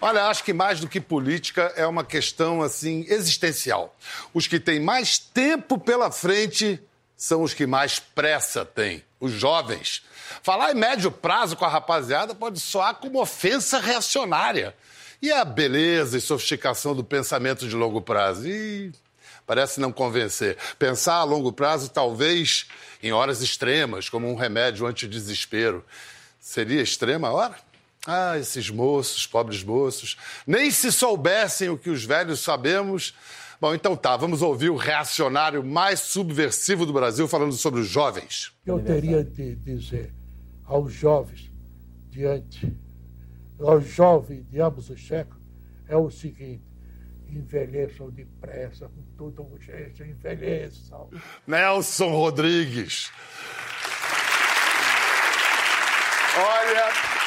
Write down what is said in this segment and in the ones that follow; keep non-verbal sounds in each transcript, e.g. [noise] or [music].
Olha, acho que mais do que política é uma questão assim existencial. Os que têm mais tempo pela frente são os que mais pressa têm, os jovens. Falar em médio prazo com a rapaziada pode soar como ofensa reacionária. E a beleza e sofisticação do pensamento de longo prazo? E parece não convencer. Pensar a longo prazo, talvez em horas extremas, como um remédio anti-desespero. Seria extrema a hora? Ah, esses moços, pobres moços, nem se soubessem o que os velhos sabemos. Bom, então tá, vamos ouvir o reacionário mais subversivo do Brasil falando sobre os jovens. Eu teria de dizer aos jovens, diante, aos jovens de ambos os séculos, é o seguinte: envelheçam depressa, com toda urgência, envelheçam. Nelson Rodrigues. Olha,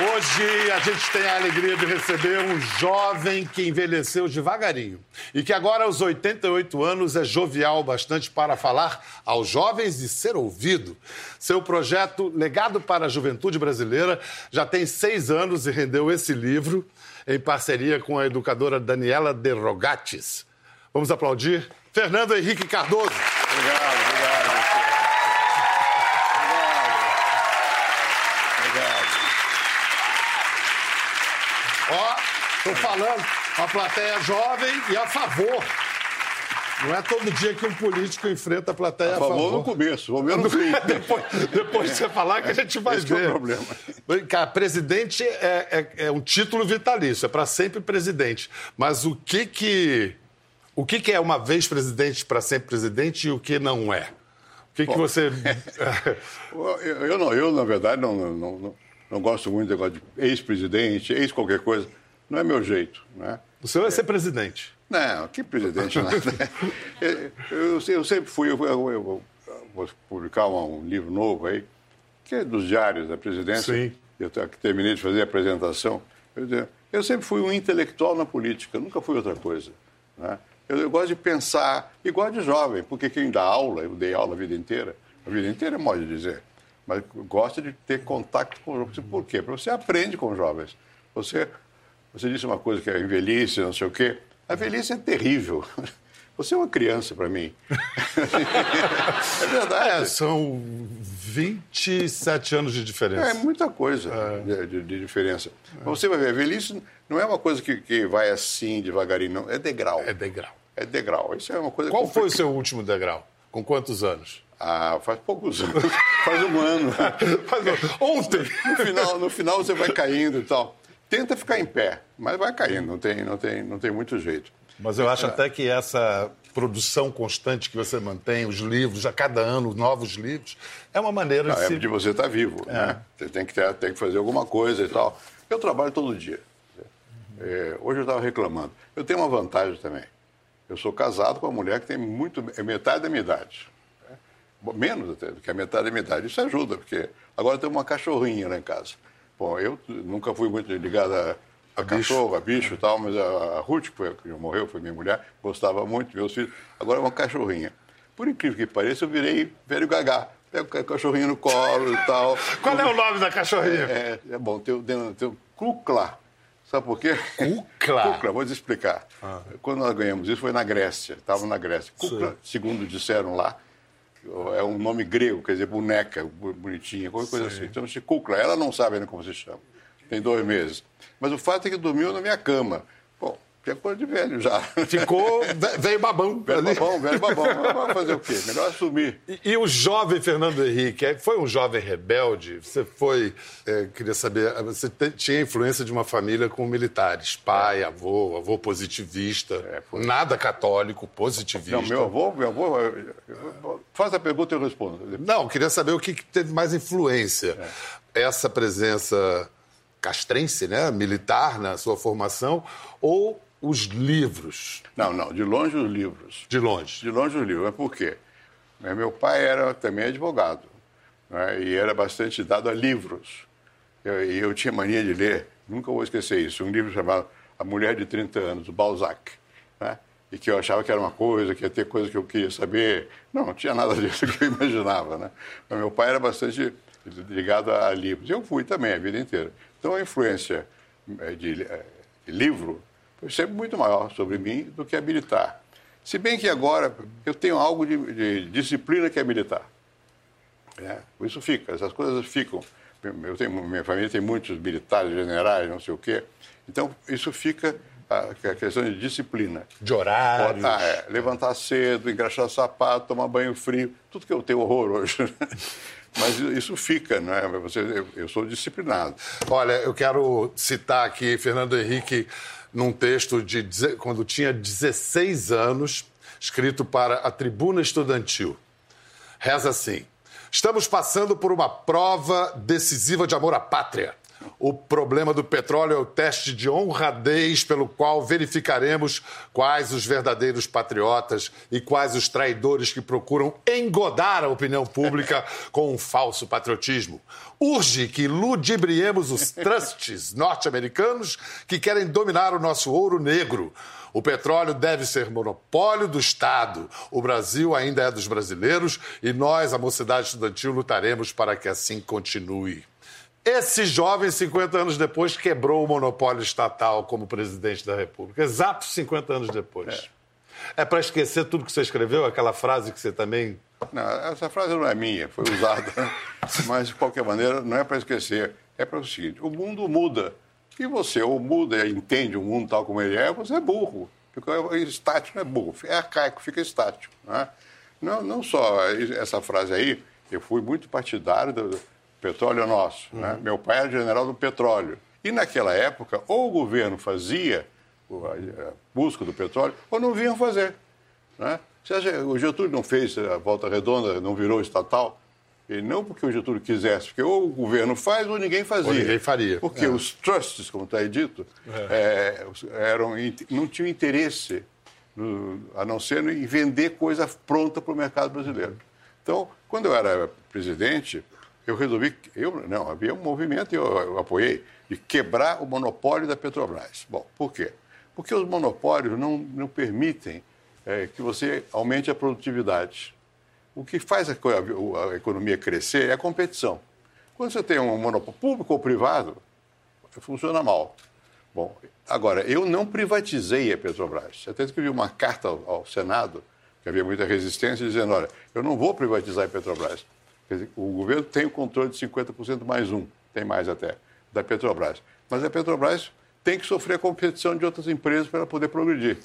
hoje a gente tem a alegria de receber um jovem que envelheceu devagarinho e que agora, aos 88 anos, é jovial bastante para falar aos jovens e ser ouvido. Seu projeto Legado para a Juventude Brasileira já tem seis anos e rendeu esse livro em parceria com a educadora Daniela De Rogatis. Vamos aplaudir Fernando Henrique Cardoso. A plateia jovem e a favor. Não é todo dia que um político enfrenta a plateia a, a favor. favor no começo, vou ver no fim. [laughs] depois, depois de você falar que a gente vai Esse ver. É o problema. Cara, presidente é, é, é um título vitalício, é para sempre presidente. Mas o que que o que, que é uma vez presidente para sempre presidente e o que não é? O que, Bom, que você. eu, [laughs] [laughs] eu, não, eu, na verdade, não, não, não, não gosto muito do negócio de ex-presidente, ex-qualquer coisa. Não é meu jeito. Né? O senhor vai ser presidente. Não, que presidente nada. [laughs] eu, eu, eu, sempre fui. Eu, eu, vou publicar um, livro novo aí, que é dos diários da presidência. Sim. Eu terminei de fazer a apresentação. Eu, sempre fui um intelectual na política, nunca fui outra coisa. Né? Eu, gosto de pensar, igual de jovem, porque quem dá aula, eu dei aula a vida inteira, a vida inteira é modo de dizer, mas gosta de ter contato com os jovens. Por quê? Porque você aprende com os jovens. Você, você disse uma coisa que é velhice, não sei o quê. A velhice é terrível. [laughs] Você é uma criança para mim. [laughs] é verdade. É, são 27 anos de diferença. É muita coisa é. De, de, diferença. É. Você vai ver, a velhice não é uma coisa que, que vai assim, devagarinho, não. É degrau. É degrau. É degrau. Isso é uma coisa Qual foi o seu último degrau? Com quantos anos? Ah, faz poucos anos. [laughs] faz um ano. Ontem! No final, no final você vai caindo e tal. Tenta ficar em pé, mas vai caindo, não tem, não tem, não tem muito jeito. Mas eu acho é. até que essa produção constante que você mantém, os livros, a cada ano, novos livros, é uma maneira não, de. É se... de você estar tá vivo, é. né? Você tem que, ter, tem que fazer alguma coisa e tal. Eu trabalho todo dia. É, hoje eu estava reclamando. Eu tenho uma vantagem também. Eu sou casado com uma mulher que tem muito, é metade da minha idade. Menos até do que a metade da minha idade. Isso ajuda, porque agora tem uma cachorrinha lá em casa. Bom, eu nunca fui muito ligado a a cachorro, a bicho e tal, mas a, a Ruth, que, foi, que morreu, foi minha mulher, gostava muito, meus filhos. Agora é uma cachorrinha. Por incrível que pareça, eu virei velho gagá. Pego o cachorrinho no colo e tal. [laughs] Qual é o nome da cachorrinha? É, é bom, tem, tem, tem o Kukla. Sabe por quê? Kukla? [laughs] Kukla, vou te explicar. Ah. Quando nós ganhamos isso foi na Grécia, estava na Grécia. Kukla, Sim. segundo disseram lá, é um nome grego, quer dizer boneca, bonitinha, qualquer coisa Sim. assim. Então, se Kukla, ela não sabe ainda como se chama tem dois meses. Mas o fato é que dormiu na minha cama. Que é coisa de velho já. Ficou [laughs] velho babão. Velho babão, velho babão. Vamos fazer o quê? Melhor assumir. E, e, o jovem Fernando Henrique, é, foi um jovem rebelde? Você foi, é, queria saber, você tinha influência de uma família com militares, pai, é. avô, avô positivista, é, nada católico, positivista. Não, meu avô, meu avô, faz a pergunta e eu respondo. Não, queria saber o que teve mais influência. É. Essa presença castrense, né, militar na sua formação, ou os livros? Não, não, de longe os livros. De longe? De longe os livros. Mas por quê? Meu pai era também advogado né, e era bastante dado a livros. E eu, eu, tinha mania de ler, nunca vou esquecer isso, um livro chamado A Mulher de 30 Anos, do Balzac. Né, e que eu achava que era uma coisa, que ia ter coisa que eu queria saber. Não, não tinha nada [laughs] disso que eu imaginava. Né? Mas meu pai era bastante ligado a livros. Eu fui também a vida inteira. Então, a influência eh, eh, de livro foi sempre muito maior sobre mim do que a militar. Se bem que agora eu tenho algo de, de disciplina que é militar. É, isso fica, essas coisas ficam. Eu tenho, minha família tem muitos militares, generais, não sei o quê. Então, isso fica a, questão de disciplina. De horário. Ah, é, levantar cedo, engraxar sapato, tomar banho frio, tudo que eu tenho horror hoje. Mas isso fica, não é? Você, eu sou disciplinado. Olha, eu quero citar aqui Fernando Henrique num texto de quando tinha 16 anos, escrito para a Tribuna Estudantil. Reza assim: Estamos passando por uma prova decisiva de amor à pátria. O problema do petróleo é o teste de honradez pelo qual verificaremos quais os verdadeiros patriotas e quais os traidores que procuram engodar a opinião pública [laughs] com um falso patriotismo. Urge que ludibriemos os [laughs] trusts norte-americanos que querem dominar o nosso ouro negro. O petróleo deve ser monopólio do Estado. O Brasil ainda é dos brasileiros e nós, a mocidade estudantil, lutaremos para que assim continue. Esse jovem, 50 anos depois, quebrou o monopólio estatal como presidente da República. Exatos 50 anos depois. É, é para esquecer tudo que você escreveu? Aquela frase que você também. Não, essa frase não é minha, foi usada. [laughs] Mas, de qualquer maneira, não é para esquecer. É para o seguinte: o mundo muda. E você ou muda e entende o mundo tal como ele é, você é burro. Fica estático, não é burro. É arcaico, fica estático. Né? Não, não só essa frase aí, eu fui muito partidário do petróleo é nosso. Né? Uhum. Né? Meu pai era general do petróleo. E naquela época, ou o governo fazia a busca do petróleo, ou não vinham fazer. Né? O Getúlio não fez a volta redonda, não virou estatal. E não porque o Getúlio quisesse, porque ou o governo faz ou ninguém fazia. Ou ninguém faria. Porque é. os trusts, como está aí dito, é. É, eram, não tinham interesse, no, a não ser em vender coisa pronta para o mercado brasileiro. Então, quando eu era presidente, eu resolvi, eu não, havia um movimento, eu, eu apoiei, de quebrar o monopólio da Petrobras. Bom, por quê? Porque os monopólios não, não permitem é, que você aumente a produtividade. O que faz a, a, a, economia crescer é a competição. Quando você tem um monopólio público ou privado, funciona mal. Bom, agora, eu não privatizei a Petrobras. Até escrevi uma carta ao, ao Senado, que havia muita resistência, dizendo, olha, eu não vou privatizar a Petrobras. Dizer, o governo tem o controle de 50% mais um, tem mais até, da Petrobras. Mas a Petrobras tem que sofrer a competição de outras empresas para poder progredir.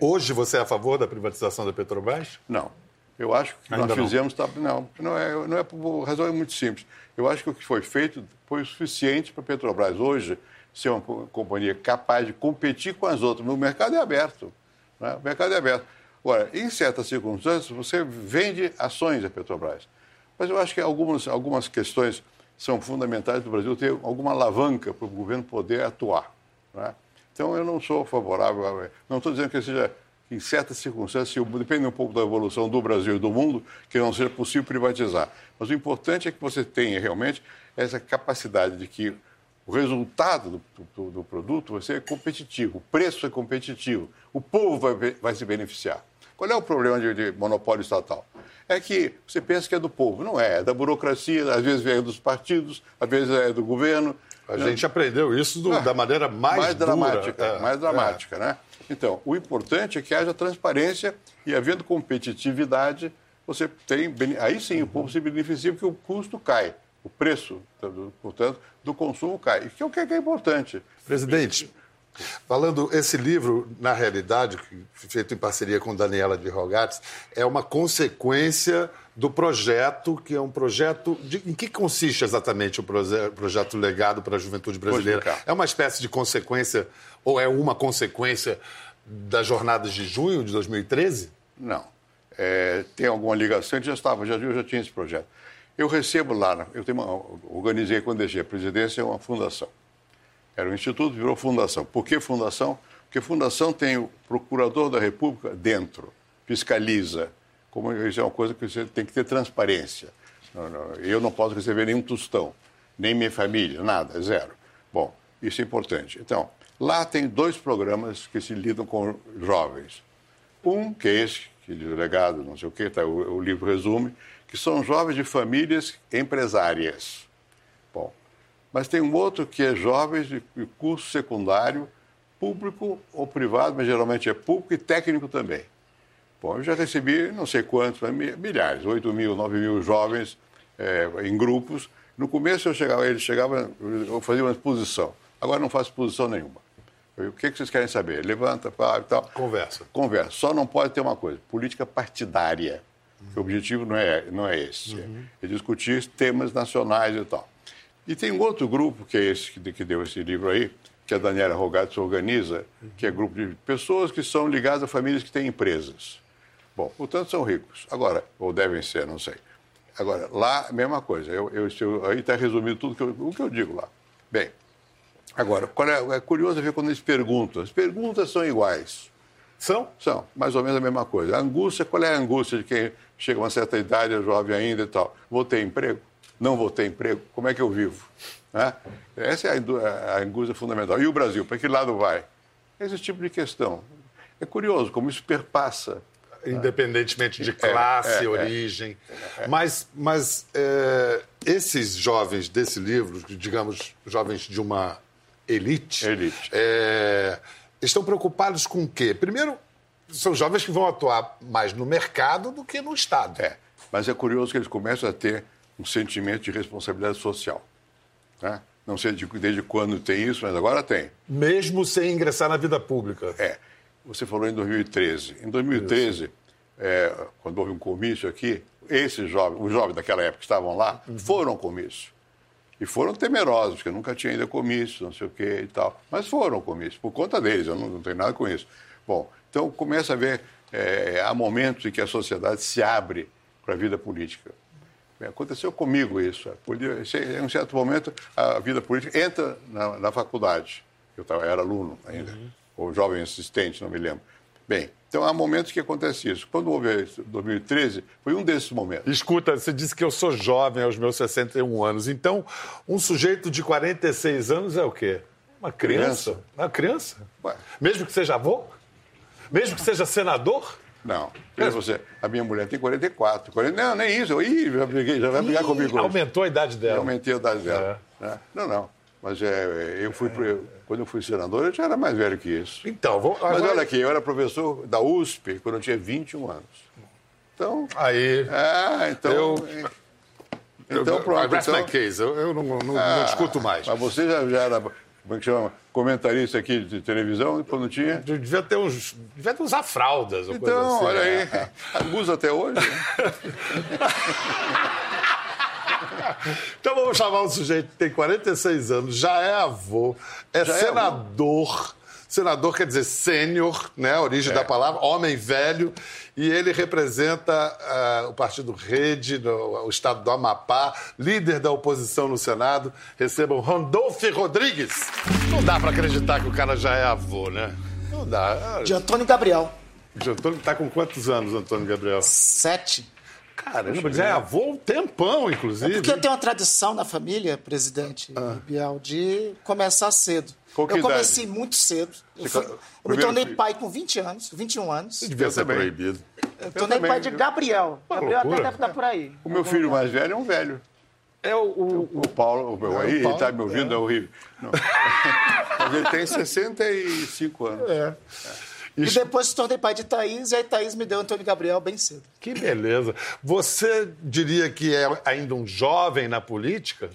Hoje você é a favor da privatização da Petrobras? Não. Eu acho que Ainda nós fizemos. Tá, não, não é, não é por razão é muito simples. Eu acho que o que foi feito foi o suficiente para a Petrobras hoje ser uma companhia capaz de competir com as outras. O mercado é aberto. Né? O mercado é aberto. Agora, em certas circunstâncias, você vende ações da Petrobras. Mas eu acho que algumas, algumas questões são fundamentais do Brasil ter alguma alavanca para o governo poder atuar. Né? Então, eu não sou favorável, não estou dizendo que seja, em certas circunstâncias, depende um pouco da evolução do Brasil e do mundo, que não seja possível privatizar. Mas o importante é que você tenha realmente essa capacidade de que o resultado do, do, do produto vai ser competitivo, o preço é competitivo, o povo vai, vai se beneficiar. Qual é o problema de, de monopólio estatal? é que você pensa que é do povo. Não é, é da burocracia, às vezes é dos partidos, às vezes é do governo. A né? gente aprendeu isso do, ah, da maneira mais, mais dura, dramática, é, mais dramática, é. né? Então, o importante é que haja transparência e havendo competitividade, você tem aí sim o povo se beneficia porque o custo cai, o preço, portanto, do consumo cai, que é o que é importante. Presidente, Falando, esse livro, na realidade, feito em parceria com Daniela de Rogatis, é uma consequência do projeto, que é um projeto. De, em que consiste exatamente o proje, projeto Legado para a Juventude Brasileira? É uma espécie de consequência, ou é uma consequência das jornadas de junho de 2013? Não. É, tem alguma ligação, eu já estava, já, eu já tinha esse projeto. Eu recebo lá, eu tenho uma, organizei quando deixei a presidência uma fundação. Era um instituto, virou fundação. Por que fundação? Porque fundação tem o procurador da República dentro, fiscaliza. Como isso é uma coisa que você tem que ter transparência. Não, não, eu não posso receber nenhum tostão, nem minha família, nada, zero. Bom, isso é importante. Então, lá tem dois programas que se lidam com jovens. Um, que é esse, que é legado, não sei o que, tá, o, o livro resume, que são jovens de famílias empresárias. Mas tem um outro que é jovens de curso secundário, público ou privado, mas geralmente é público e técnico também. Bom, eu já recebi não sei quantos, milhares, 8 mil, 9 mil jovens é, em grupos. No começo eu chegava, eles chegavam, eu fazia uma exposição. Agora não faço exposição nenhuma. Eu, o que, que vocês querem saber? Levanta, fala e tal. Conversa. Conversa. Só não pode ter uma coisa, política partidária. Uhum. O objetivo não é, não é esse. Uhum. É discutir temas nacionais e tal. E tem um outro grupo, que é esse que, deu esse livro aí, que a Daniela Rogatis organiza, que é grupo de pessoas que são ligadas a famílias que têm empresas. Bom, portanto, são ricos. Agora, ou devem ser, não sei. Agora, lá, mesma coisa. Eu, eu, eu aí está resumido tudo que eu, o que eu digo lá. Bem, agora, é, é curioso ver quando eles perguntam. As perguntas são iguais. São? São, mais ou menos a mesma coisa. A angústia, qual é a angústia de quem chega a uma certa idade, é jovem ainda e tal? Vou ter emprego? Não vou ter emprego? Como é que eu vivo? Né? Essa é a, a angústia fundamental. E o Brasil, para que lado vai? Esse tipo de questão. É curioso como isso perpassa independentemente de é, classe, é, é, origem. É, mas, mas é, esses jovens desse livro, digamos, jovens de uma elite, elite. É, estão preocupados com o quê? Primeiro, são jovens que vão atuar mais no mercado do que no Estado. É, mas é curioso que eles começam a ter um sentimento de responsabilidade social. Né? Não sei desde quando tem isso, mas agora tem. Mesmo sem ingressar na vida pública. É. Você falou em 2013. Em 2013, é, quando houve um comício aqui, esses jovens, os jovens daquela época que estavam lá, uhum. foram ao comício. E foram temerosos, porque nunca tinha ainda comício, não sei o quê e tal. Mas foram ao comício, por conta deles, eu não, não tenho nada com isso. Bom, então começa a ver, é, há momentos em que a sociedade se abre para a vida política. Aconteceu comigo isso. Em um certo momento, a vida política entra na, na faculdade. Eu tava, era aluno ainda. Uhum ou jovem assistente, não me lembro. Bem, então há momentos que acontece isso. Quando houve 2013, foi um desses momentos. Escuta, você disse que eu sou jovem aos meus 61 anos. Então, um sujeito de 46 anos é o quê? Uma criança? criança. Uma criança? Ué. Mesmo que seja avô? Mesmo que seja senador? Não. Veja você, a minha mulher tem 44. 40, não, nem isso. Ih, já, briguei, já vai brigar comigo. Aumentou a idade dela. Eu aumentei a idade dela. É. Né? Não, não. Mas é, eu fui, quando eu fui senador, eu já era mais velho que isso. Então, agora... Mas olha aqui, eu era professor da USP quando eu tinha 21 anos. Então. Aí. É, então. Eu... Então, eu, pronto. Então, my case. Eu, eu não, não, ah, não, discuto mais. Mas você já, já era, como é que chama? Comentarista aqui de televisão, quando tinha? Devia ter uns. Devia ter usar fraldas. Então, assim, olha aí. É. Usa até hoje. Né? [laughs] então vamos chamar um sujeito que tem 46 anos, já é avô, é já senador. É senador quer dizer sênior, né? A origem é. da palavra, homem velho, e ele representa uh, o partido Rede, no, o estado do Amapá, líder da oposição no Senado. Recebam Randolph Rodrigues. Não dá para acreditar que o cara já é avô, né? Não dá. De Antônio Gabriel. De Antônio, tá com quantos anos, Antônio Gabriel? Sete. Caramba, já é avô um tempão, inclusive. É porque eu tenho uma tradição na família, presidente ah. Bial, de começar cedo. eu comecei idade? muito cedo. Eu, fui, eu me tornei filho. pai com 20 anos, 21 anos. Você devia ser proibido. Eu, eu tornei também. pai de Gabriel. Uma Gabriel loucura. até deve estar por aí. O meu filho mais velho é um velho. É o, o, o, Paulo, o, aí, é, ele está me ouvindo, é, é horrível. [laughs] Mas ele tem 65 anos. É. é. E depois se tornei pai de Thaís, e aí Thaís me deu Antônio Gabriel bem cedo. Que beleza. Você diria que é ainda um jovem na política?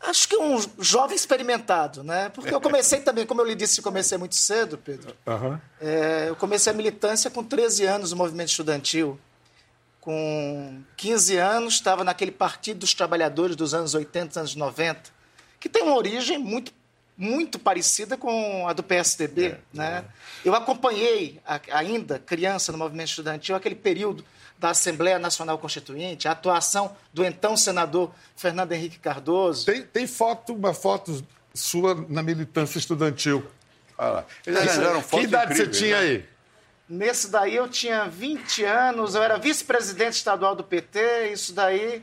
Acho que um jovem experimentado, né? Porque eu comecei também, como eu lhe disse, comecei muito cedo, Pedro. Uhum. É, eu comecei a militância com 13 anos no movimento estudantil. Com 15 anos, estava naquele Partido dos Trabalhadores dos anos 80, anos 90, que tem uma origem muito muito parecida com a do PSDB. É, né? É. Eu acompanhei, ainda criança no movimento estudantil, aquele período da Assembleia Nacional Constituinte, a atuação do então senador Fernando Henrique Cardoso. Tem, tem foto, uma foto sua na militância estudantil. Ah, eles arranjaram foto Que idade incrível, você tinha né? aí? Nesse daí eu tinha 20 anos, eu era vice-presidente estadual do PT, isso daí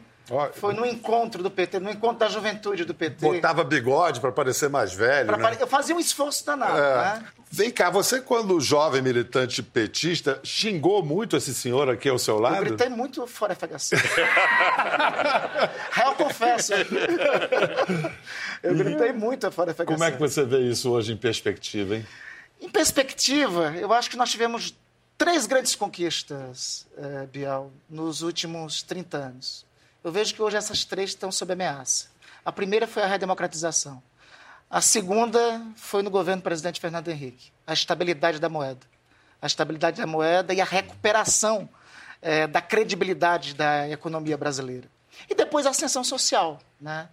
Foi no encontro do PT, no encontro da juventude do PT. Botava bigode para parecer mais velho. Né? Pare... Eu fazia um esforço danado. É. Né? Vem cá, você, quando jovem militante petista, xingou muito esse senhor aqui ao seu lado? Eu gritei muito fora FHC. [laughs] Real confesso. Eu gritei muito fora FHC. Como é que você vê isso hoje em perspectiva, hein? Em perspectiva, eu acho que nós tivemos três grandes conquistas, eh, Bial, nos últimos 30 anos. Eu vejo que hoje essas três estão sob ameaça. A primeira foi a redemocratização. A segunda foi no governo do presidente Fernando Henrique, a estabilidade da moeda. A estabilidade da moeda e a recuperação eh, da credibilidade da economia brasileira. E depois a ascensão social. Né?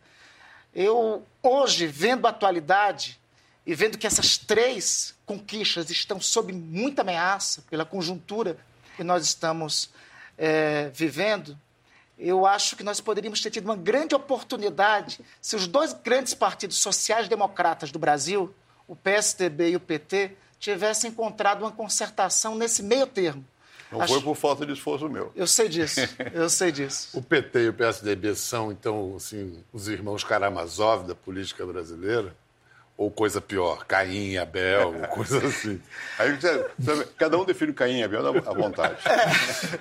Eu, hoje, vendo a atualidade, e vendo que essas três conquistas estão sob muita ameaça pela conjuntura que nós estamos é, vivendo, eu acho que nós poderíamos ter tido uma grande oportunidade se os dois grandes partidos sociais-democratas do Brasil, o PSDB e o PT, tivessem encontrado uma concertação nesse meio termo. Não acho... foi por falta de esforço meu. Eu sei disso, [laughs] eu sei disso. o PT e o PSDB são, então, assim, os irmãos Karamazov da política brasileira? Ou coisa pior, Caim e Abel, coisa [laughs] assim. Aí cada um define Caim e Abel à vontade.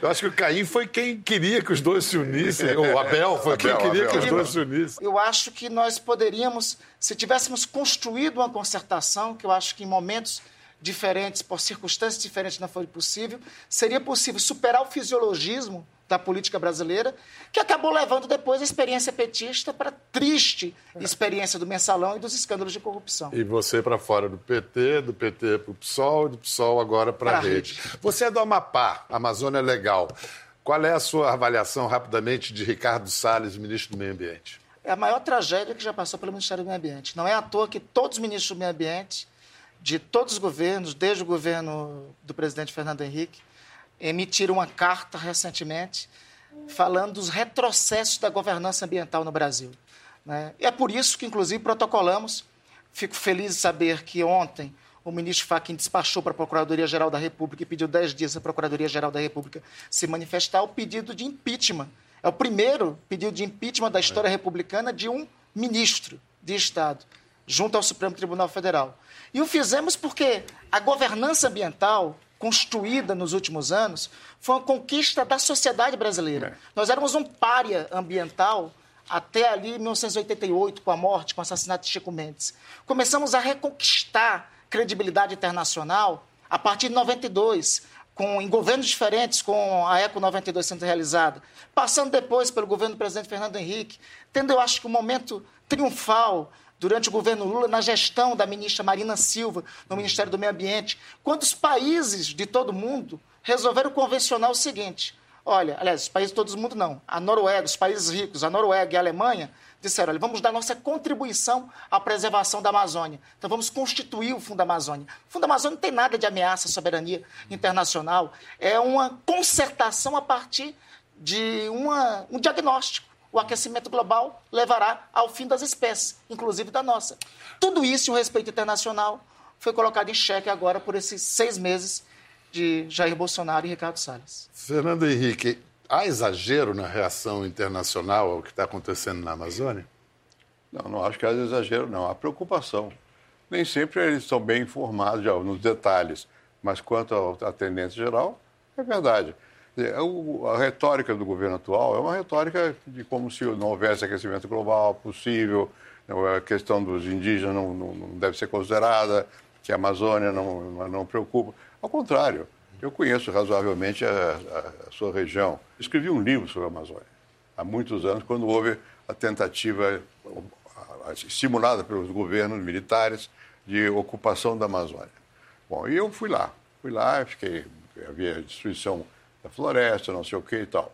Eu acho que o Caim foi quem queria que os dois se unissem, ou Abel foi Abel, quem queria Abel, que os dois se unissem. Eu acho que nós poderíamos, se tivéssemos construído uma concertação, que eu acho que em momentos diferentes, por circunstâncias diferentes não foi possível, seria possível superar o fisiologismo da política brasileira, que acabou levando depois a experiência petista para a triste experiência do mensalão e dos escândalos de corrupção. E você para fora do PT, do PT para o PSOL, do PSOL agora para a rede. rede. Você é do Amapá, Amazônia é Legal. Qual é a sua avaliação rapidamente de Ricardo Salles, ministro do Meio Ambiente? É a maior tragédia que já passou pelo Ministério do Meio Ambiente. Não é à toa que todos os ministros do Meio Ambiente, de todos os governos, desde o governo do presidente Fernando Henrique, emitiram uma carta recentemente falando dos retrocessos da governança ambiental no Brasil. Né? E é por isso que, inclusive, protocolamos. Fico feliz de saber que ontem o ministro Fachin despachou para a Procuradoria-Geral da República e pediu 10 dias à Procuradoria-Geral da República se manifestar o pedido de impeachment. É o primeiro pedido de impeachment da história republicana de um ministro de Estado, junto ao Supremo Tribunal Federal. E o fizemos porque a governança ambiental construída nos últimos anos foi uma conquista da sociedade brasileira. É. Nós éramos um pária ambiental até ali 1988, com a morte, com o assassinato de Chico Mendes. Começamos a reconquistar credibilidade internacional a partir de 92, com, em governos diferentes, com a Eco 92 sendo realizada, passando depois pelo governo do presidente Fernando Henrique, tendo, eu acho que um momento triunfal durante o governo Lula, na gestão da ministra Marina Silva, no Ministério do Meio Ambiente, quando os países de todo mundo resolveram convencionar o seguinte: olha, aliás, os países de todo mundo não, a Noruega, os países ricos, a Noruega e a Alemanha, disseram: olha, vamos dar nossa contribuição à preservação da Amazônia. Então vamos constituir o Fundo Amazônia. O Fundo Amazônia não tem nada de ameaça à soberania internacional, é uma concertação a partir de uma, um diagnóstico o aquecimento global levará ao fim das espécies, inclusive da nossa. Tudo isso, o respeito internacional, foi colocado em xeque agora por esses seis meses de Jair Bolsonaro e Ricardo Salles. Fernando Henrique, há exagero na reação internacional ao que está acontecendo na Amazônia? Não, não acho que há exagero, não. Há preocupação. Nem sempre eles são bem informados já, nos detalhes, mas quanto à tendência geral, é verdade. É, a retórica do governo atual é uma retórica de como se não houvesse aquecimento global possível, né, a questão dos indígenas não, não, deve ser considerada, que a Amazônia não, não preocupa. Ao contrário, eu conheço razoavelmente a, a, a sua região. Escrevi um livro sobre a Amazônia há muitos anos, quando houve a tentativa estimulada pelos governos militares de ocupação da Amazônia. Bom, e eu fui lá, fui lá, fiquei, havia destruição da floresta, não sei o que e tal.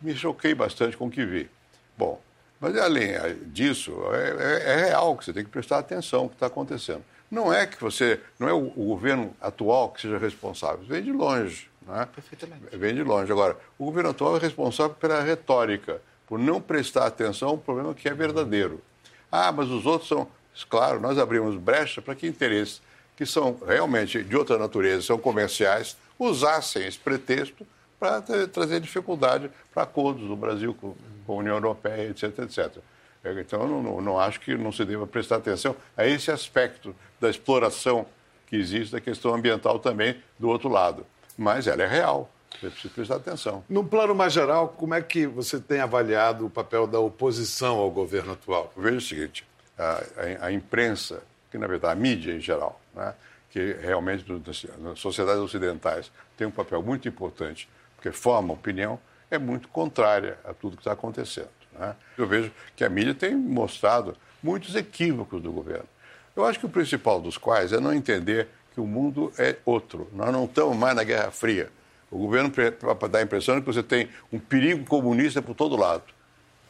Me choquei bastante com o que vi. Bom, mas além disso, é, é, é real que você tem que prestar atenção no que está acontecendo. Não é que você, não é o, o, governo atual que seja responsável, vem de longe. Né? Perfeitamente. Vem de longe. Agora, o governo atual é responsável pela retórica, por não prestar atenção ao problema que é verdadeiro. Ah, mas os outros são. Claro, nós abrimos brecha para que interesses que são realmente de outra natureza, são comerciais, usassem esse pretexto para trazer dificuldade para acordos do Brasil com, com, a União Europeia, etc, etc. Então, eu não, não acho que não se deva prestar atenção a esse aspecto da exploração que existe da questão ambiental também do outro lado. Mas ela é real. Você precisa prestar atenção. Num plano mais geral, como é que você tem avaliado o papel da oposição ao governo atual? Eu vejo o seguinte: a, a, a imprensa, que na verdade a mídia em geral, né, que realmente nas sociedades ocidentais tem um papel muito importante, porque forma opinião, é muito contrária a tudo que está acontecendo. Né? Eu vejo que a mídia tem mostrado muitos equívocos do governo. Eu acho que o principal dos quais é não entender que o mundo é outro. Nós não estamos mais na Guerra Fria. O governo dá a impressão de que você tem um perigo comunista por todo lado.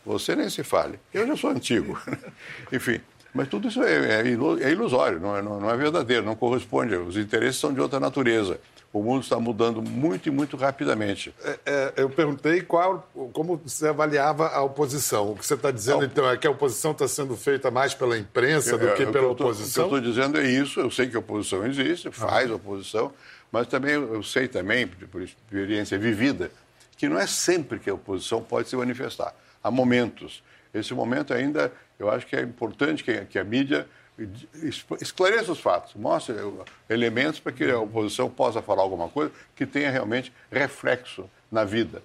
Você nem se fale. Eu já sou antigo. [laughs] Enfim, mas tudo isso é, é, é ilusório, é, não é verdadeiro, não corresponde. Os interesses são de outra natureza. O mundo está mudando muito e muito rapidamente. É, é, eu perguntei qual, como você avaliava a oposição. O que você está dizendo, então, é que a oposição está sendo feita mais pela imprensa do que pela oposição? O que eu estou dizendo é isso. Eu sei que a oposição existe, faz oposição, mas também eu sei também, por experiência vivida, que não é sempre que a oposição pode se manifestar. Há momentos. Esse momento ainda, eu acho que é importante que, que a mídia esclareça os fatos, mostre elementos para que a oposição possa falar alguma coisa que tenha realmente reflexo na vida,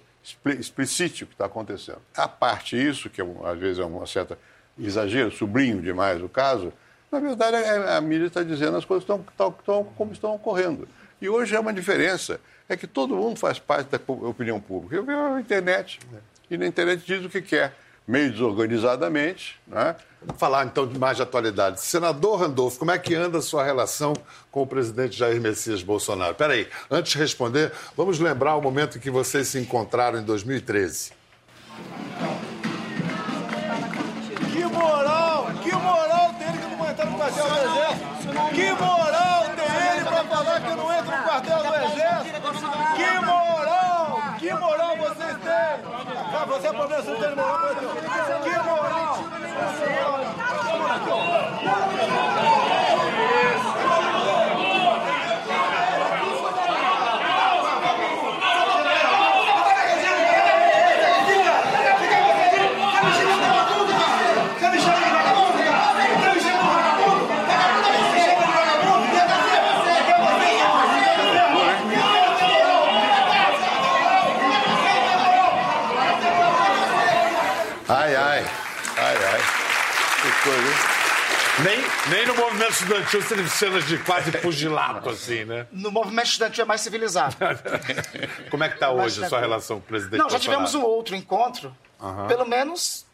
explicite o que está acontecendo. A parte isso, que é às vezes é uma certa exagero, sublinho demais o caso, na verdade a, a mídia está dizendo as coisas estão, estão como estão ocorrendo. E hoje é uma diferença, é que todo mundo faz parte da opinião pública. Eu vejo a internet, e na internet diz o que quer meio desorganizadamente. Né? Vamos falar então de mais de atualidade. Senador Randolfo, como é que anda a sua relação com o presidente Jair Messias Bolsonaro? Peraí, antes de responder, vamos lembrar o momento em que vocês se encontraram em 2013. Que moral, que moral dele que não entrar no quartel do Exército. Que moral tem ele para falar que eu não entro no quartel do Exército. Que moral, que moral Ah, você é problema, tem moral, Que moral! Que moral! Nem, nem no movimento estudantil você teve cenas de quase pugilato, assim, né? No movimento estudantil é mais civilizado. [laughs] Como é que está hoje a sua relação com o presidente Não, já tivemos um outro encontro, uhum. pelo menos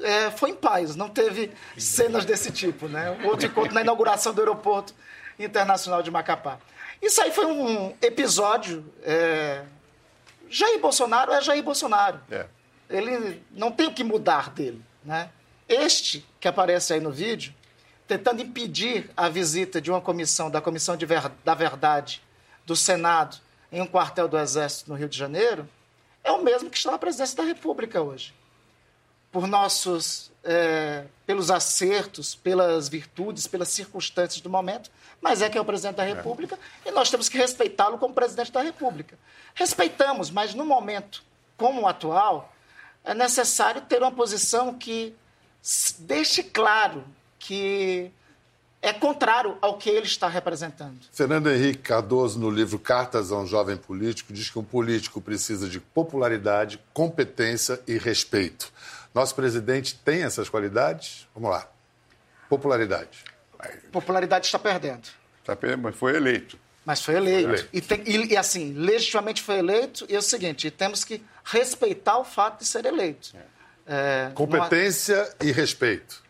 é, foi em paz, não teve cenas desse tipo, né? Outro encontro na inauguração do aeroporto internacional de Macapá. Isso aí foi um episódio. É... Jair Bolsonaro é Jair Bolsonaro. É. Ele não tem o que mudar dele, né? Este que aparece aí no vídeo, tentando impedir a visita de uma comissão, da Comissão Ver, da Verdade do Senado, em um quartel do Exército no Rio de Janeiro, é o mesmo que está na presidência da República hoje. Por nossos, é, pelos acertos, pelas virtudes, pelas circunstâncias do momento, mas é que é o presidente da República é. e nós temos que respeitá-lo como presidente da República. Respeitamos, mas no momento como o atual, é necessário ter uma posição que deixe claro que é contrário ao que ele está representando. Fernando Henrique Cardoso, no livro Cartas a um Jovem Político, diz que um político precisa de popularidade, competência e respeito. Nosso presidente tem essas qualidades? Vamos lá. Popularidade. Popularidade está perdendo. Está perdendo, mas foi eleito. Mas foi eleito. Foi eleito. E, tem, e, e, assim, legitimamente foi eleito, e é o seguinte: temos que respeitar o fato de ser eleito. É. É, Competência e respeito.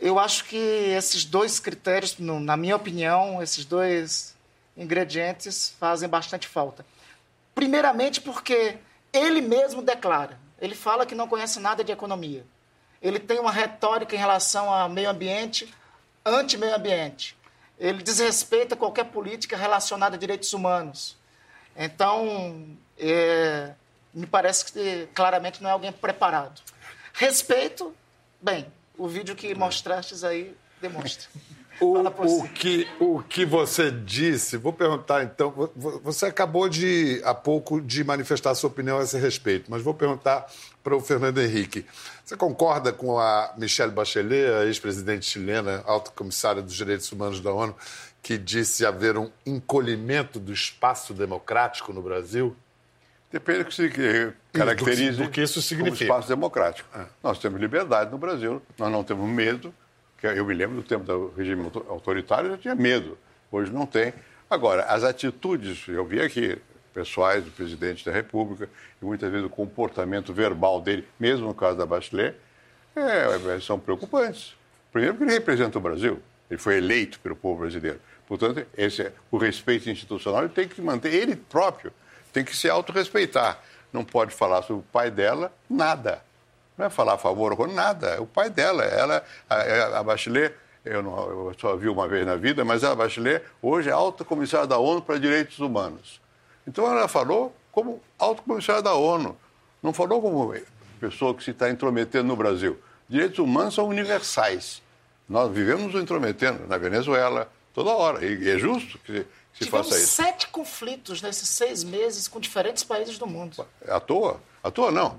Eu acho que esses dois critérios, na minha opinião, esses dois ingredientes fazem bastante falta. Primeiramente porque ele mesmo declara, ele fala que não conhece nada de economia. Ele tem uma retórica em relação ao meio ambiente, anti-meio ambiente. Ele desrespeita qualquer política relacionada a direitos humanos. Então, é, me parece que claramente não é alguém preparado. Respeito, bem, o vídeo que mostrastes aí demonstra. [laughs] O, o, que, o que você disse, vou perguntar então, você acabou de há pouco de manifestar sua opinião a esse respeito, mas vou perguntar para o Fernando Henrique. Você concorda com a Michelle Bachelet, a ex-presidente chilena, alta comissária dos direitos humanos da ONU, que disse haver um encolhimento do espaço democrático no Brasil? Depende do que se caracterize do que isso significa. como espaço democrático. É. Nós temos liberdade no Brasil, nós não temos medo, que eu me lembro do tempo do regime autoritário, já tinha medo. Hoje não tem. Agora, as atitudes, eu vi aqui, pessoais do presidente da República, e muitas vezes o comportamento verbal dele, mesmo no caso da Bachelet, é, são preocupantes. Primeiro porque ele representa o Brasil, ele foi eleito pelo povo brasileiro. Portanto, esse é, o respeito institucional ele tem que manter ele próprio, tem que se autorrespeitar. Não pode falar sobre o pai dela, nada. Não é falar a favor ou nada. É o pai dela. Ela, a, a Bachelet, eu, não, eu só vi uma vez na vida, mas a Bachelet hoje é alta comissária da ONU para Direitos Humanos. Então ela falou como alta comissária da ONU. Não falou como pessoa que se está intrometendo no Brasil. Direitos humanos são universais. Nós vivemos nos intrometendo na Venezuela toda hora. E é justo que, se faça isso. sete conflitos nesses seis meses com diferentes países do mundo. À toa? À toa não.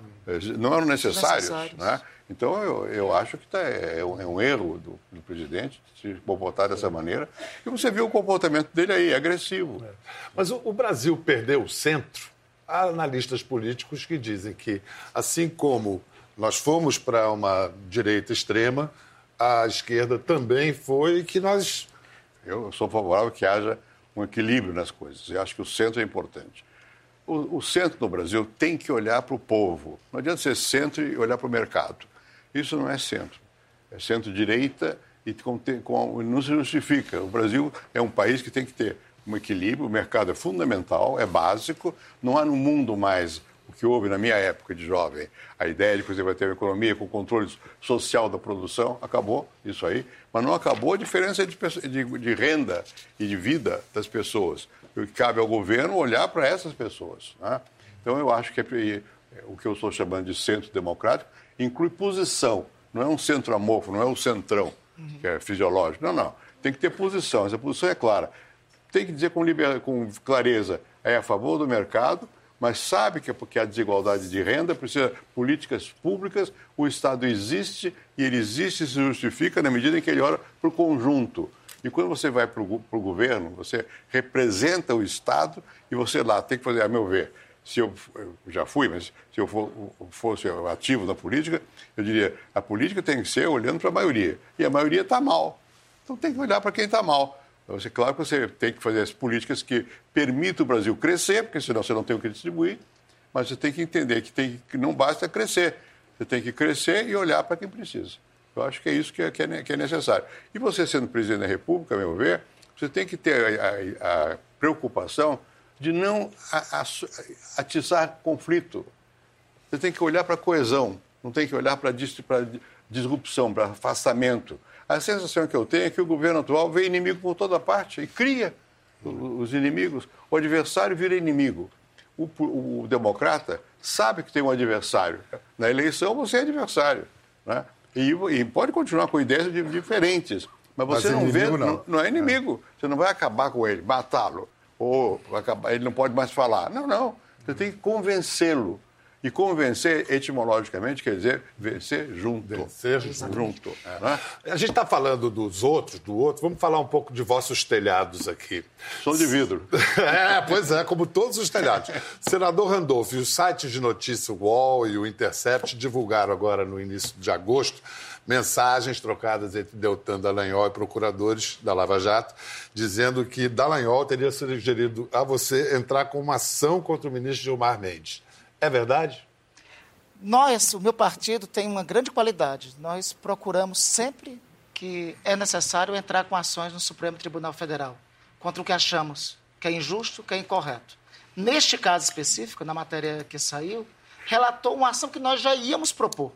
Não eram necessários. necessários. Né? Então, eu, eu acho que tá, é, um, é um erro do, do, presidente se comportar dessa maneira. E você viu o comportamento dele aí, agressivo. É. Mas o, o Brasil perdeu o centro? Há analistas políticos que dizem que, assim como nós fomos para uma direita extrema, a esquerda também foi, que nós. Eu sou favorável que haja um equilíbrio nas coisas. Eu acho que o centro é importante o, o centro no Brasil tem que olhar para o povo. Não adianta ser centro e olhar para o mercado. Isso não é centro. É centro-direita e com, com, não se justifica. O Brasil é um país que tem que ter um equilíbrio, o mercado é fundamental, é básico. Não há no mundo mais o que houve na minha época de jovem. A ideia de que você vai ter uma economia com controle social da produção, acabou isso aí. Mas não acabou a diferença de, de, de renda e de vida das pessoas que cabe ao governo olhar para essas pessoas. Né? Então, eu acho que é, o que eu estou chamando de centro democrático inclui posição. Não é um centro amorfo, não é um centrão, uhum. que é fisiológico. Não, não. Tem que ter posição. Essa posição é clara. Tem que dizer com, liber... com clareza, é a favor do mercado, mas sabe que é porque há desigualdade de renda, precisa de políticas públicas, o Estado existe e ele existe e se justifica na medida em que ele olha para o conjunto. E quando você vai para o governo, você representa o Estado e você lá tem que fazer, a meu ver, se eu, eu já fui, mas se eu for, fosse ativo na política, eu diria, a política tem que ser olhando para a maioria. E a maioria está mal. Então tem que olhar para quem está mal. Você, claro que você tem que fazer as políticas que permitam o Brasil crescer, porque senão você não tem o que distribuir, mas você tem que entender que, tem, que não basta crescer. Você tem que crescer e olhar para quem precisa. Eu acho que é isso que é, que é, é necessário. E você, sendo presidente da República, a meu ver, você tem que ter a, a, a preocupação de não atiçar conflito. Você tem que olhar para a coesão, não tem que olhar para disrupção, para afastamento. A sensação que eu tenho é que o governo atual vê inimigo por toda parte e cria os inimigos. O adversário vira inimigo. O, o, o democrata sabe que tem um adversário. Na eleição, você é adversário. Né? E, e pode continuar com ideias diferentes. Mas você mas não vê, não. não. é inimigo. É. Você não vai acabar com ele, matá-lo. Ou acabar, ele não pode mais falar. Não, não. Você tem que convencê-lo. E convencer, etimologicamente, quer dizer vencer junto. Vencer junto. É, né? A gente está falando dos outros, do outro. Vamos falar um pouco de vossos telhados aqui. São de vidro. [laughs] é, pois é, como todos os telhados. Senador Randolph, os sites de notícia UOL e o Intercept divulgaram agora, no início de agosto, mensagens trocadas entre Deltan Dallagnol e procuradores da Lava Jato, dizendo que Dallagnol teria sugerido a você entrar com uma ação contra o ministro Gilmar Mendes. É verdade? Nós, o meu partido, tem uma grande qualidade. Nós procuramos sempre que é necessário entrar com ações no Supremo Tribunal Federal contra o que achamos que é injusto, que é incorreto. Neste caso específico, na matéria que saiu, relatou uma ação que nós já íamos propor,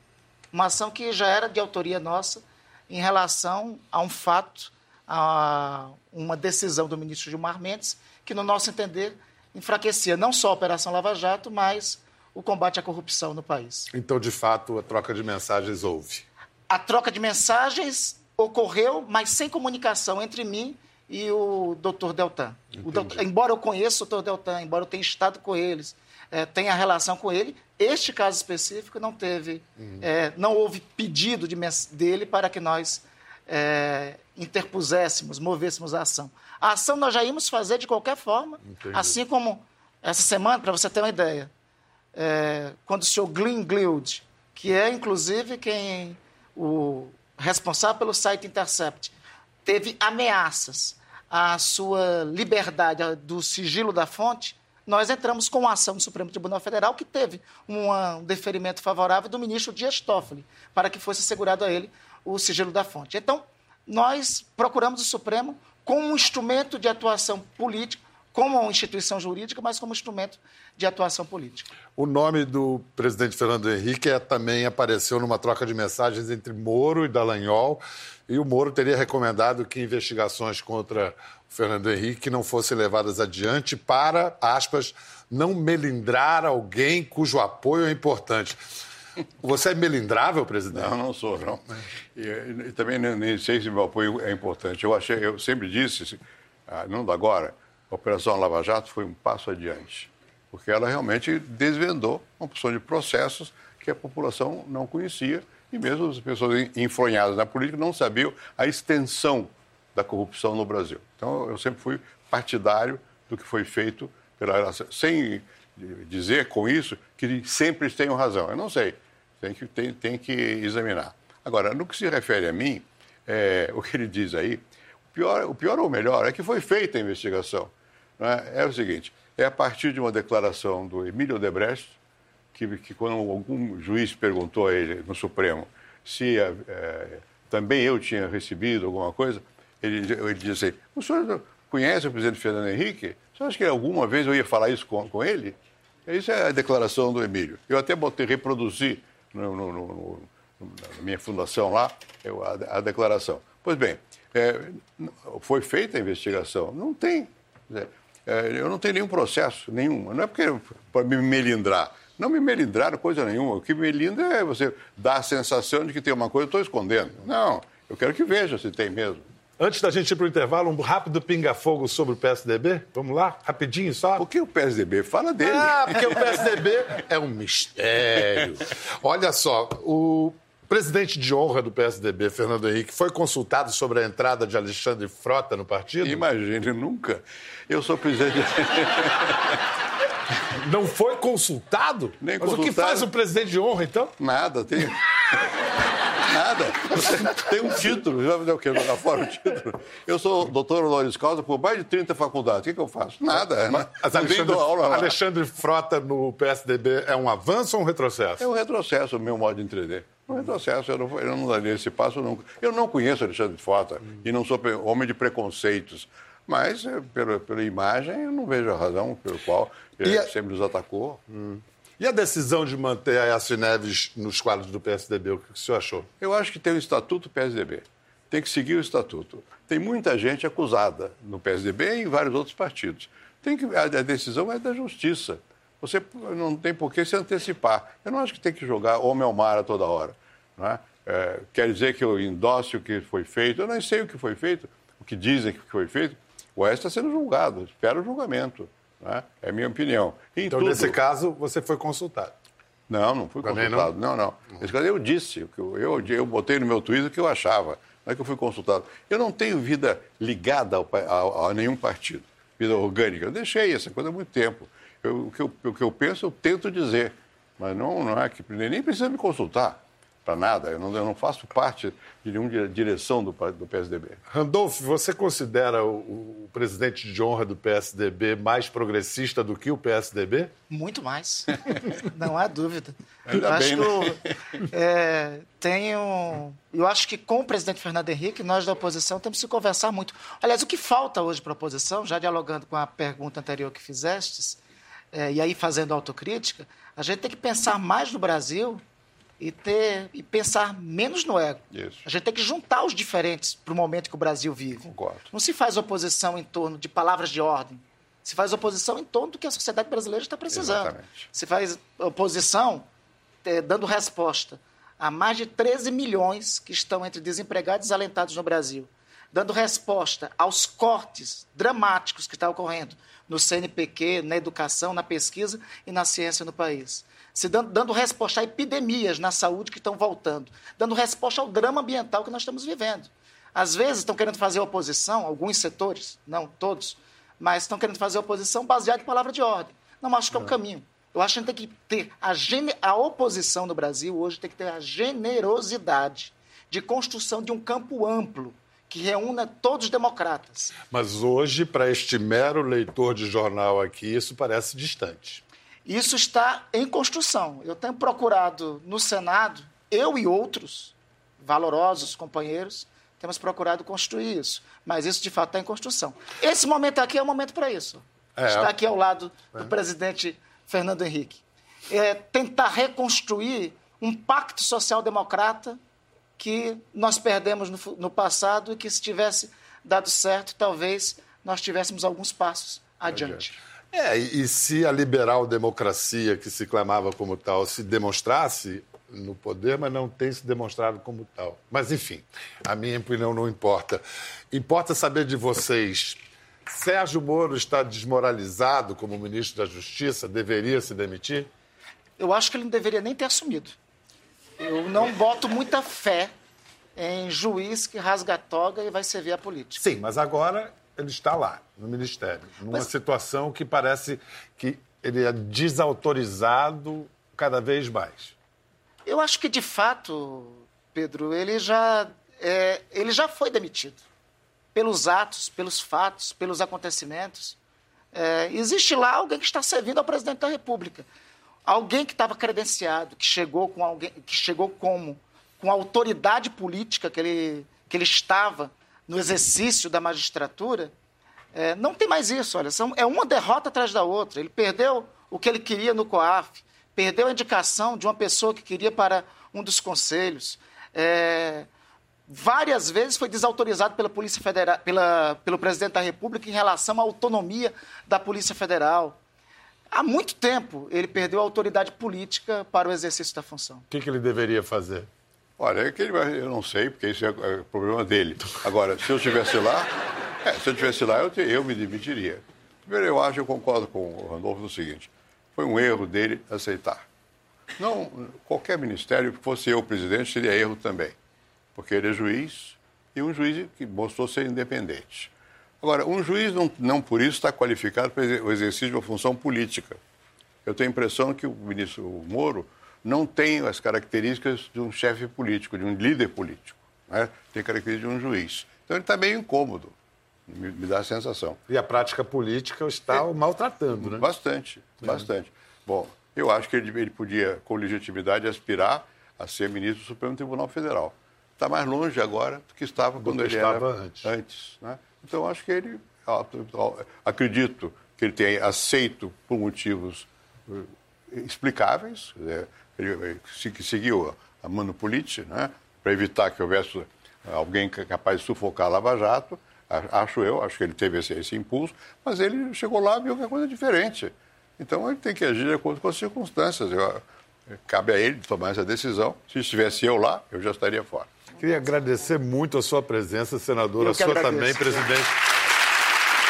uma ação que já era de autoria nossa em relação a um fato, a uma decisão do ministro Gilmar Mendes, que, no nosso entender, enfraquecia não só a Operação Lava Jato, mas o combate à corrupção no país. Então, de fato, a troca de mensagens houve? A troca de mensagens ocorreu, mas sem comunicação entre mim e o doutor Deltan. O doutor, embora eu conheça o doutor Deltan, embora eu tenha estado com eles, é, tenha relação com ele, este caso específico não teve, uhum. é, não houve pedido de, dele para que nós é, interpuséssemos, movêssemos a ação. A ação nós já íamos fazer de qualquer forma, Entendi. assim como essa semana, para você ter uma ideia, é, quando o senhor Glenn Glild, que é inclusive quem o responsável pelo site Intercept, teve ameaças à sua liberdade, do sigilo da fonte, nós entramos com a ação do Supremo Tribunal Federal, que teve um deferimento favorável do ministro Dias Toffoli, para que fosse assegurado a ele o sigilo da fonte. Então, nós procuramos o Supremo como um instrumento de atuação política, como instituição jurídica, mas como instrumento de atuação política. O nome do presidente Fernando Henrique é, também apareceu numa troca de mensagens entre Moro e Dallagnol, e o Moro teria recomendado que investigações contra o Fernando Henrique não fossem levadas adiante para, aspas, não melindrar alguém cujo apoio é importante. Você é melindrável, presidente? Não, não sou, não. E, e também nem, nem, sei se meu apoio é importante. Eu achei, eu sempre disse, ah, não da agora, a Operação Lava Jato foi um passo adiante, porque ela realmente desvendou uma porção de processos que a população não conhecia e mesmo as pessoas enfronhadas na política não sabiam a extensão da corrupção no Brasil. Então, eu sempre fui partidário do que foi feito pela sem dizer com isso que sempre tenham razão. Eu não sei, tem que, tem, tem que examinar. Agora, no que se refere a mim, é, o que ele diz aí, o pior, o pior ou melhor é que foi feita a investigação. É? é? o seguinte, é a partir de uma declaração do Emílio Debrecht, que, que quando algum juiz perguntou a ele no Supremo se é, também eu tinha recebido alguma coisa, ele, ele disse assim, o senhor conhece o presidente Fernando Henrique? O senhor acha que alguma vez eu ia falar isso com, com ele? Isso é a declaração do Emílio. Eu até botei, reproduzi no, no, no, na minha fundação lá eu, a, a, declaração. Pois bem, é, foi feita a investigação? Não tem. É, eu não tenho nenhum processo, nenhum. Não é porque para me melindrar. Não me melindraram coisa nenhuma. O que me melindra é você dar a sensação de que tem uma coisa, eu estou escondendo. Não, eu quero que veja se tem mesmo. Antes da gente ir para o intervalo, um rápido pinga-fogo sobre o PSDB. Vamos lá? Rapidinho só. Por que o PSDB? Fala dele. Ah, porque o PSDB [laughs] é um mistério. Olha só, o presidente de honra do PSDB, Fernando Henrique, foi consultado sobre a entrada de Alexandre Frota no partido? Imagine, nunca. Eu sou presidente. [laughs] Não foi consultado? Nem Mas consultado. o que faz o presidente de honra, então? Nada, tem. [laughs] Nada. Tem um título. Já fazer o quê? Jogar fora o título? Eu sou doutor honoris causa por mais de 30 faculdades. O que, que eu faço? Nada. Mas, Alexandre, aula Alexandre Frota no PSDB é um avanço ou um retrocesso? É um retrocesso, meu modo de entender. Um retrocesso. Eu não, eu não daria esse passo nunca. Eu não conheço Alexandre Frota hum. e não sou homem de preconceitos. Mas, eh, pela, pela imagem, eu não vejo a razão pelo qual ele a... sempre nos atacou. Hum. E a decisão de manter a Aécio Neves nos quadros do PSDB, o que o senhor achou? Eu acho que tem o estatuto PSDB. Tem que seguir o estatuto. Tem muita gente acusada no PSDB e em vários outros partidos. Tem que, a, a decisão é da justiça. Você não tem por que se antecipar. Eu não acho que tem que jogar homem ao mar a toda hora. Não é? É, quer dizer que eu endosse o que foi feito. Eu não sei o que foi feito, o que dizem que foi feito. O Oeste está sendo julgado. Espera o julgamento. Né? É a minha opinião. Em então, tudo... nesse caso, você foi consultado? Não, não fui Também consultado. Não, não. não. Nesse caso, eu disse, eu, eu, eu botei no meu Twitter o que eu achava. Não é que eu fui consultado. Eu não tenho vida ligada ao, a, a, nenhum partido, vida orgânica. Eu deixei essa coisa há muito tempo. Eu, o, que eu, o que eu penso, eu tento dizer. Mas não, não é que nem precisa me consultar para nada. Eu não, eu não, faço parte de nenhuma direção do, do PSDB. Randolph, você considera o, o, presidente de honra do PSDB mais progressista do que o PSDB? Muito mais. [laughs] não há dúvida. Ainda eu bem, acho que né? é, tenho. Eu acho que com o presidente Fernando Henrique, nós da oposição temos que conversar muito. Aliás, o que falta hoje para a oposição, já dialogando com a pergunta anterior que fizestes, é, e aí fazendo autocrítica, a gente tem que pensar mais no Brasil e, ter, e pensar menos no ego. Isso. A gente tem que juntar os diferentes para o momento que o Brasil vive. Concordo. Não se faz oposição em torno de palavras de ordem. Se faz oposição em torno do que a sociedade brasileira está precisando. Exatamente. Se faz oposição é, dando resposta a mais de 13 milhões que estão entre desempregados e desalentados no Brasil, dando resposta aos cortes dramáticos que estão ocorrendo no CNPq, na educação, na pesquisa e na ciência no país. Se dando, dando resposta a epidemias na saúde que estão voltando, dando resposta ao drama ambiental que nós estamos vivendo. Às vezes estão querendo fazer oposição, alguns setores, não todos, mas estão querendo fazer oposição baseada em palavra de ordem. Não acho que é o caminho. Eu acho que tem que ter a, gene... a oposição no Brasil hoje tem que ter a generosidade de construção de um campo amplo que reúna todos os democratas. Mas hoje, para este mero leitor de jornal aqui, isso parece distante. Isso está em construção. Eu tenho procurado no Senado, eu e outros valorosos companheiros, temos procurado construir isso. Mas isso, de fato, está em construção. Esse momento aqui é o momento para isso. É. Está aqui ao lado do é. presidente Fernando Henrique. É tentar reconstruir um pacto social-democrata que nós perdemos no, no, passado e que, se tivesse dado certo, talvez nós tivéssemos alguns passos adiante. É, e se a liberal democracia que se clamava como tal se demonstrasse no poder, mas não tem se demonstrado como tal. Mas, enfim, a minha opinião não importa. Importa saber de vocês Sérgio Moro está desmoralizado como ministro da Justiça? Deveria se demitir? Eu acho que ele não deveria nem ter assumido. Eu não boto muita fé em juiz que rasga a toga e vai servir a política. Sim, mas agora ele está lá, no ministério, numa mas... situação que parece que ele é desautorizado cada vez mais. Eu acho que, de fato, Pedro, ele já, é, ele já foi demitido pelos atos, pelos fatos, pelos acontecimentos. É, existe lá alguém que está servindo ao presidente da República. Alguém que estava credenciado, que chegou com alguém, que chegou como com a autoridade política que ele, que ele estava no exercício da magistratura, é, não tem mais isso. Olha, são, é uma derrota atrás da outra. Ele perdeu o que ele queria no COAF, perdeu a indicação de uma pessoa que queria para um dos conselhos. É, várias vezes foi desautorizado pela Polícia Federal, pela, pelo presidente da República em relação à autonomia da Polícia Federal. Há muito tempo ele perdeu a autoridade política para o exercício da função. O que, que ele deveria fazer? Olha, é que ele, eu não sei, porque isso é, é problema dele. Agora, se eu estivesse lá, é, se eu estivesse lá, eu, eu me demitiria. Primeiro, eu acho, eu concordo com o Randolfo no seguinte: foi um erro dele aceitar. Não, qualquer ministério, fosse eu presidente, seria erro também porque ele é juiz e um juiz que mostrou ser independente. Agora, um juiz não, não por isso está qualificado para o exercício de uma função política. Eu tenho a impressão que o ministro Moro não tem as características de um chefe político, de um líder político. Né? Tem características de um juiz. Então ele está meio incômodo, me, me, dá a sensação. E a prática política está é, maltratando, né? Bastante, é. bastante. Bom, eu acho que ele, ele podia, com legitimidade, aspirar a ser ministro do Supremo Tribunal Federal está mais longe agora do que estava do quando que ele estava era antes. antes né? Então, acho que ele, acredito que ele tenha aceito por motivos eh, explicáveis, ele seguiu a mano política, né? para evitar que houvesse alguém capaz de sufocar a Lava Jato, acho eu, acho que ele teve esse, esse impulso, mas ele chegou lá e viu que é coisa diferente. Então ele tem que agir de acordo com as circunstâncias. Eu, cabe a ele tomar essa decisão. Se estivesse eu lá, eu já estaria fora. Queria agradecer muito a sua presença, senadora, a sua agradeço. também, presidente.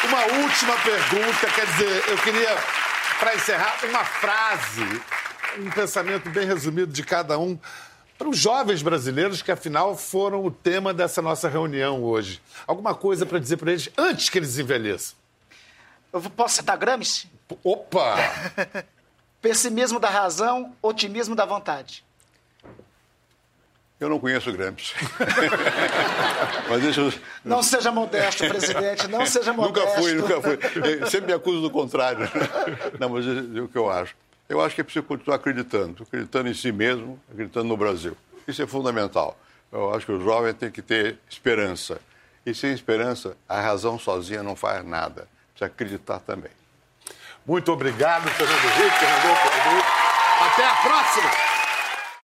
Uma última pergunta, quer dizer, eu queria, para encerrar, uma frase, um pensamento bem resumido de cada um para os jovens brasileiros que, afinal, foram o tema dessa nossa reunião hoje. Alguma coisa para dizer para eles antes que eles envelheçam? Eu posso citar Gramsci? Opa! [laughs] Pessimismo da razão, otimismo da vontade. Eu não conheço Gramsci. [laughs] mas deixa eu... Não seja modesto, presidente, não seja modesto. Nunca fui, nunca fui. Sempre me acuso do contrário. [laughs] Não, mas é o que eu acho. Eu acho que é preciso continuar acreditando, acreditando em si mesmo, acreditando no Brasil. Isso é fundamental. Eu acho que o jovem tem que ter esperança. E sem esperança, a razão sozinha não faz nada. Precisa acreditar também. Muito obrigado, Fernando Henrique, Fernando Até a próxima!